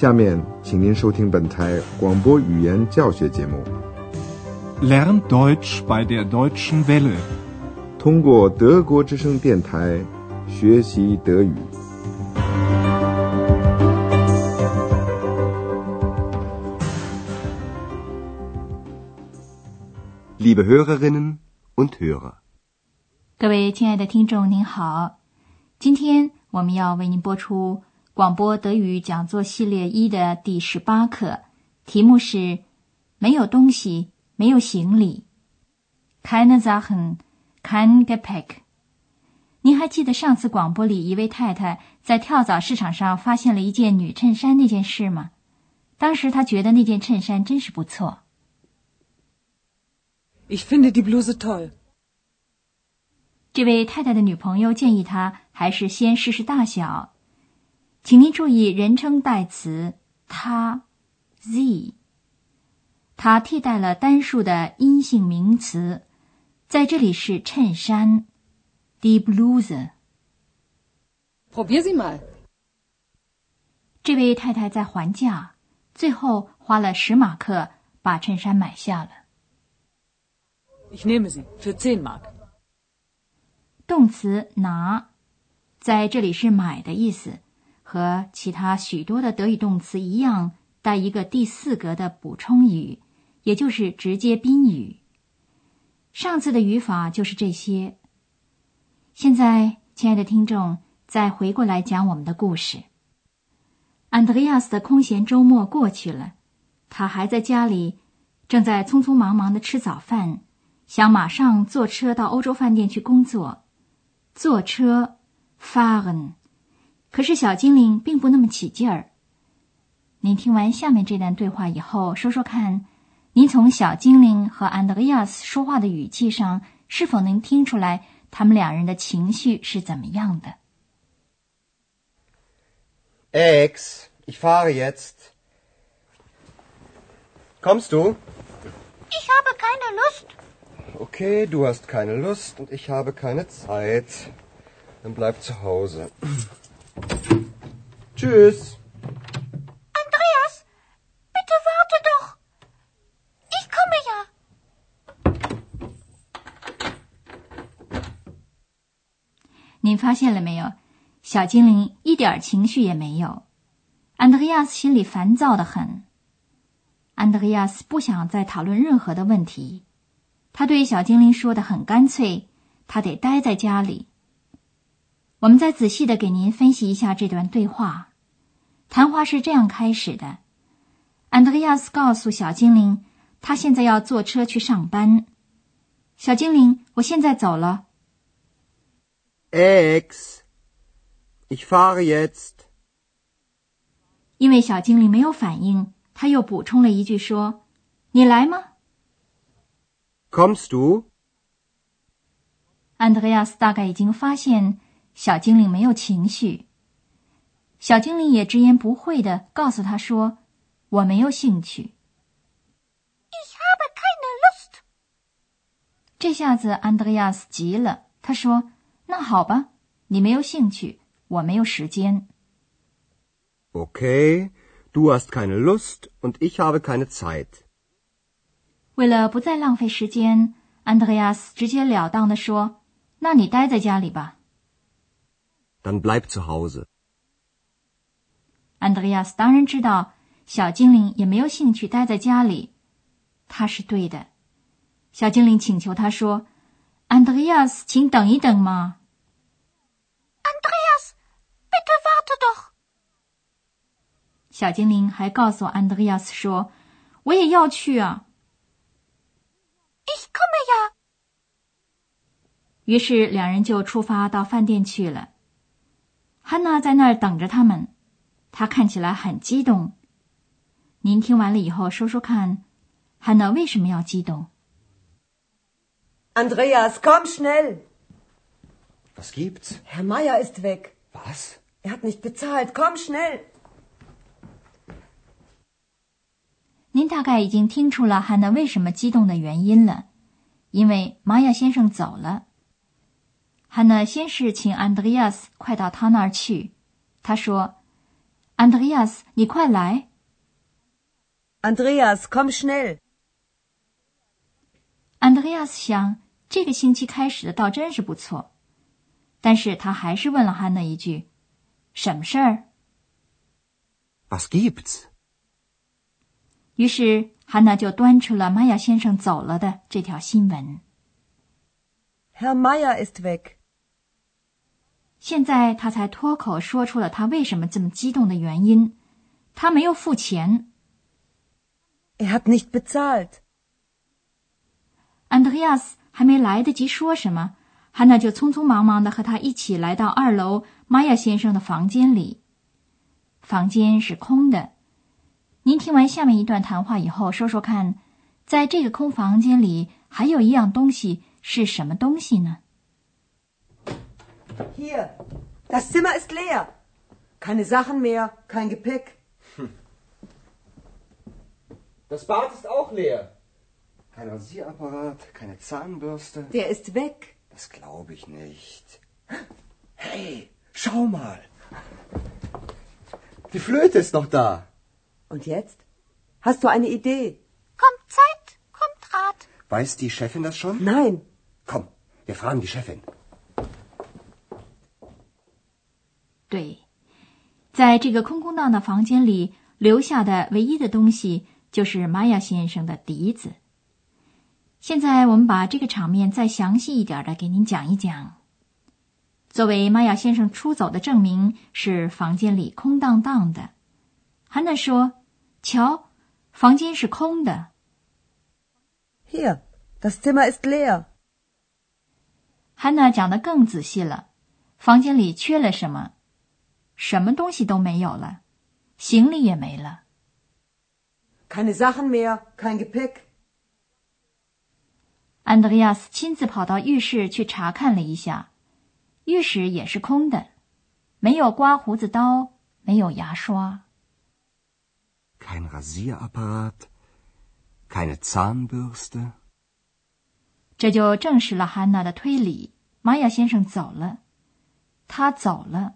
下面，请您收听本台广播语言教学节目。Lern Deutsch bei der Deutschen Welle. 通过德国之声电台学习德语。Liebe Hörerinnen und Hörer. 各位亲爱的听众，您好，今天我们要为您播出广播德语讲座系列一的第十八课，题目是“没有东西，没有行李 ”，keine Sachen, kein Gepäck。您还记得上次广播里一位太太在跳蚤市场上发现了一件女衬衫那件事吗？当时她觉得那件衬衫真是不错。Ich finde die Bluse toll. 这位太太的女朋友建议她还是先试试大小，请您注意人称代词她 z，它替代了单数的阴性名词，在这里是衬衫 die Bluse。Probier sie mal. 这位太太在还价，最后花了十马克把衬衫买下了。Ich nehme sie für 10 Mark. 动词拿，在这里是买的意思，和其他许多的德语动词一样，带一个第四格的补充语，也就是直接宾语。上次的语法就是这些。现在，亲爱的听众，再回过来讲我们的故事。安德烈亚斯的空闲周末过去了，他还在家里，正在匆匆忙忙的吃早饭，想马上坐车到欧洲饭店去工作。坐车，fahren。可是小精灵并不那么起劲儿。您听完下面这段对话以后，说说看，您从小精灵和安德烈亚斯说话的语气上，是否能听出来他们两人的情绪是怎么样的？Ex, ich fahre jetzt. Kommst du? Ich habe keine Lust. Okay, du hast keine Lust und ich habe keine Zeit. Dann bleib zu Hause. Tschüss. Andreas, bitte warte doch. Ich komme ja. 您发现了没有？小精灵一点情绪也没有。安德烈亚斯心里烦躁的很。安德烈亚斯不想再讨论任何的问题，他对小精灵说的很干脆，他得待在家里。我们再仔细的给您分析一下这段对话。谈话是这样开始的：安德烈亚斯告诉小精灵，他现在要坐车去上班。小精灵，我现在走了。Ex, ich fahre jetzt. 因为小精灵没有反应，他又补充了一句说：“你来吗 Kommst du?？” 安德烈亚斯大概已经发现小精灵没有情绪，小精灵也直言不讳的告诉他说：“我没有兴趣。Ich habe keine Lust. ”这下子安德烈亚斯急了，他说：“那好吧，你没有兴趣，我没有时间。” Okay, du hast keine Lust und ich habe keine Zeit. 为了不再浪费时间，安德烈亚斯直截了当的说：“那你待在家里吧。” Dann bleib zu Hause. 安德烈亚斯当然知道小精灵也没有兴趣待在家里，他是对的。小精灵请求他说：“安德烈亚斯，请等一等嘛。Andreas, bitte warte doch. ”小精灵还告诉安德烈亚斯说：“我也要去啊。Ich komme ja. ”于是两人就出发到饭店去了。汉娜在那儿等着他们，她看起来很激动。您听完了以后说说看，汉娜为什么要激动？Andreas, komm schnell! Was gibt's? Herr Meier ist weg. Was? Er hat nicht bezahlt. Komm schnell! 您大概已经听出了汉娜为什么激动的原因了，因为玛雅先生走了。汉娜先是请安德烈亚斯快到他那儿去，他说：“ Andreas，你快来。Andreas, komm schnell. Andreas 想，这个星期开始的倒真是不错，但是他还是问了汉娜一句：“什么事儿 Was gibt's?？” 于是汉娜就端出了玛雅先生走了的这条新闻。Herr Meyer ist weg. 现在他才脱口说出了他为什么这么激动的原因：他没有付钱。Er hat nicht bezahlt. Andreas 还没来得及说什么，汉娜就匆匆忙忙的和他一起来到二楼玛雅先生的房间里。房间是空的。您听完下面一段谈话以后，说说看，在这个空房间里还有一样东西是什么东西呢？Hier, das Zimmer ist leer. Keine Sachen mehr, kein Gepäck. Das Bad ist auch leer. Kein Rasierapparat, keine Zahnbürste. Der ist weg. Das glaube ich nicht. Hey, schau mal. Die Flöte ist noch da. Und jetzt? Hast du eine Idee? Kommt Zeit, kommt Rat. Weiß die Chefin das schon? Nein. Komm, wir fragen die Chefin. 在这个空空荡荡房间里，留下的唯一的东西就是玛雅先生的笛子。现在我们把这个场面再详细一点的给您讲一讲。作为玛雅先生出走的证明，是房间里空荡荡的。汉娜说：“瞧，房间是空的。Hier, das Zimmer ist leer. ”汉娜讲的更仔细了，房间里缺了什么？什么东西都没有了，行李也没了。Keine Sachen mehr, kein Gepäck. 安德烈亚斯亲自跑到浴室去查看了一下，浴室也是空的，没有刮胡子刀，没有牙刷。Kein Rasierapparat, keine Zahnbürste. 这就证实了汉娜的推理：玛雅先生走了，他走了。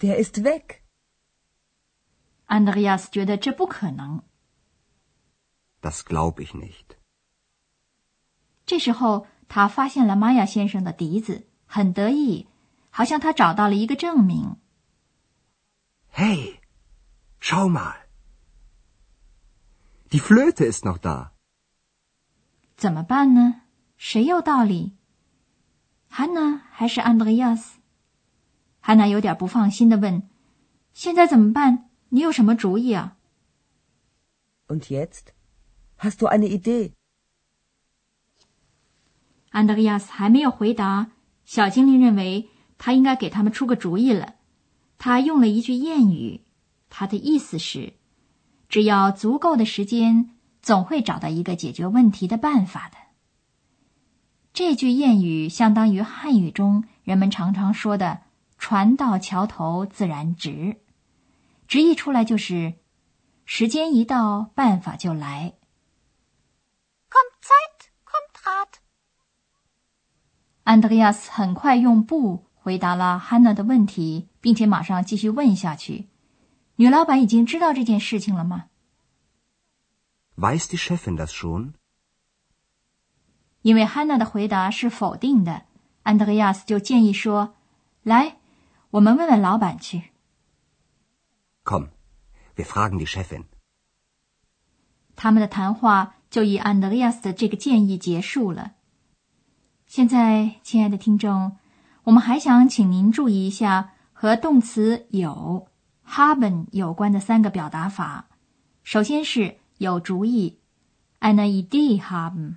Der ist weg. 安德烈亚斯觉得这不可能。Das glaub ich nicht. 这时候，他发现了玛雅先生的笛子，很得意，好像他找到了一个证明。Hey, schau mal. Die Flöte ist noch da. 怎么办呢？谁有道理？汉娜还是安德烈亚斯？汉娜有点不放心的问：“现在怎么办？你有什么主意啊 Und jetzt? Hast du eine Idee? 安德烈亚斯还没有回答，小精灵认为他应该给他们出个主意了。他用了一句谚语，他的意思是：只要足够的时间，总会找到一个解决问题的办法的。这句谚语相当于汉语中人们常常说的“船到桥头自然直”，直译出来就是：时间一到，办法就来。Kommt Zeit, kommt Rat. 安德烈亚斯很快用不回答了汉娜的问题，并且马上继续问下去：“女老板已经知道这件事情了吗？Weiß die Chefin das schon? 因为汉娜的回答是否定的，安德烈亚斯就建议说：“来，我们问问老板去。Komm, wir fragen die Chefin. ”他们的谈话就以安德烈亚斯的这个建议结束了。现在，亲爱的听众，我们还想请您注意一下和动词有 haben 有关的三个表达法。首先是有主意，eine Idee haben。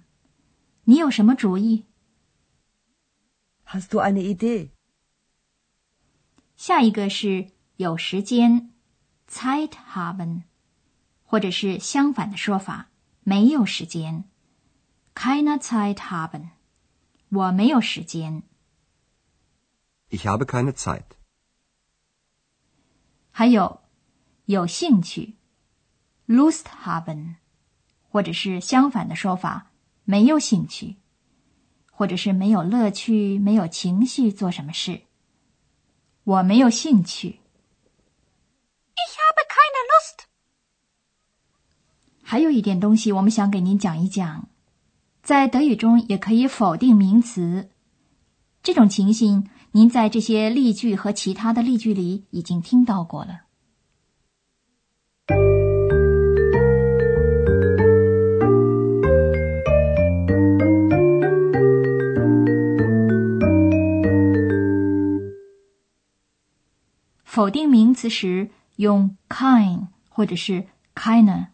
你有什么主意？Hast du eine Idee? 下一个是有时间，Zeit haben，或者是相反的说法，没有时间，keine Zeit haben。我没有时间。Ich habe keine Zeit. 还有有兴趣，Lust haben，或者是相反的说法，没有兴趣，或者是没有乐趣、没有情绪做什么事。我没有兴趣。Ich habe keine Lust。还有一点东西，我们想给您讲一讲，在德语中也可以否定名词。这种情形，您在这些例句和其他的例句里已经听到过了。否定名词时用 kein 或者是 keine，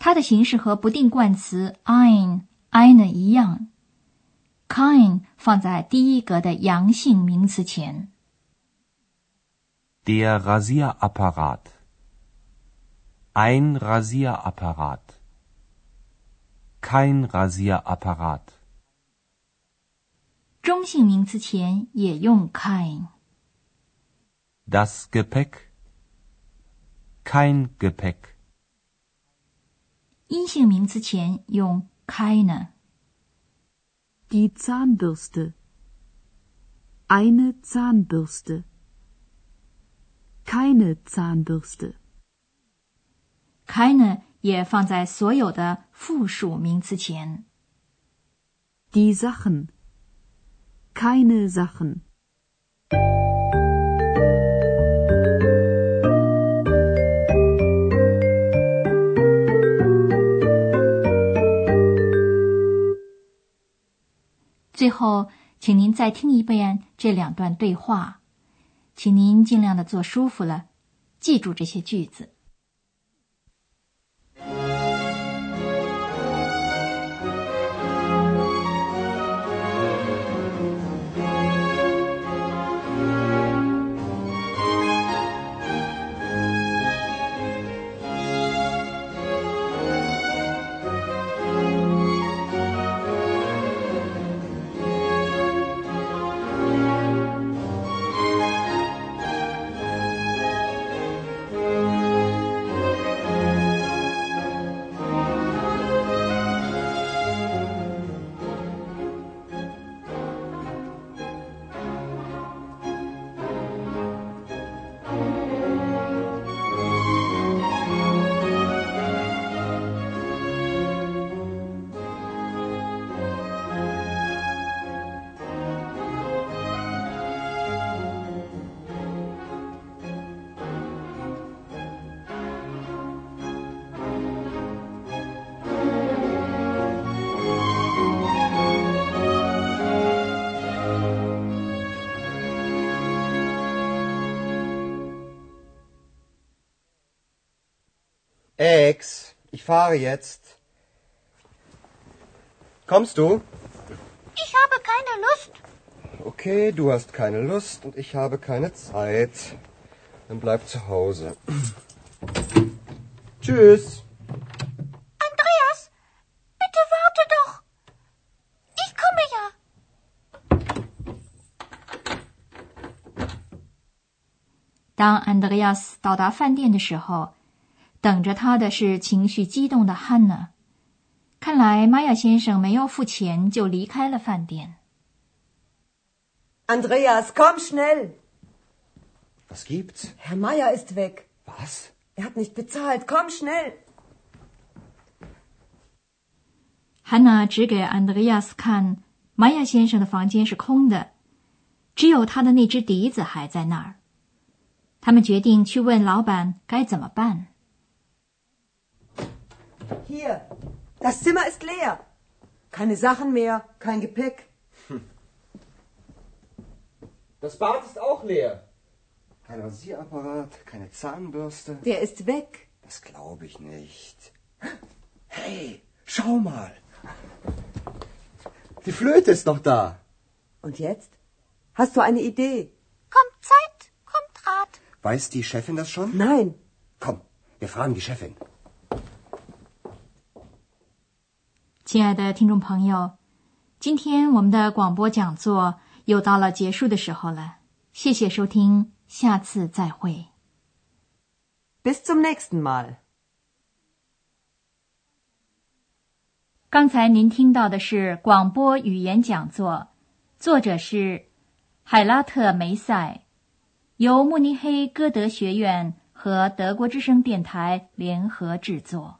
它的形式和不定冠词 ein、eine 一样，kein 放在第一格的阳性名词前。Der Rasierapparat. Ein Rasierapparat. Kein Rasierapparat. 中性名词前也用 kein。Das Gepäck. Kein Gepäck. 阴性名词前用 keine。 Die Zahnbürste. Eine Zahnbürste. Keine Zahnbürste. keine 也放在所有的复数名词前。 Die Sachen. Keine Sachen. 最后，请您再听一遍这两段对话，请您尽量的坐舒服了，记住这些句子。Ex, ich fahre jetzt. Kommst du? Ich habe keine Lust. Okay, du hast keine Lust und ich habe keine Zeit. Dann bleib zu Hause. Tschüss. Andreas, bitte warte doch. Ich komme ja. 当安德烈亚斯到达饭店的时候， 等着他的是情绪激动的汉娜。看来玛雅先生没有付钱就离开了饭店。Andreas, komm schnell. Was gibt's? Herr Meier ist weg. Was? Er hat nicht bezahlt. Komm schnell. Hanna 指给安德烈亚斯看，玛雅先生的房间是空的，只有他的那只笛子还在那儿。他们决定去问老板该怎么办。Hier. Das Zimmer ist leer. Keine Sachen mehr, kein Gepäck. Das Bad ist auch leer. Kein Rasierapparat, keine Zahnbürste. Der ist weg. Das glaube ich nicht. Hey, schau mal. Die Flöte ist noch da. Und jetzt? Hast du eine Idee? Kommt Zeit, kommt Rat. Weiß die Chefin das schon? Nein. Komm, wir fragen die Chefin. 亲爱的听众朋友，今天我们的广播讲座又到了结束的时候了，谢谢收听，下次再会。Bis zum nächsten Mal. 刚才您听到的是广播语言讲座，作者是海拉特梅塞，由慕尼黑歌德学院和德国之声电台联合制作。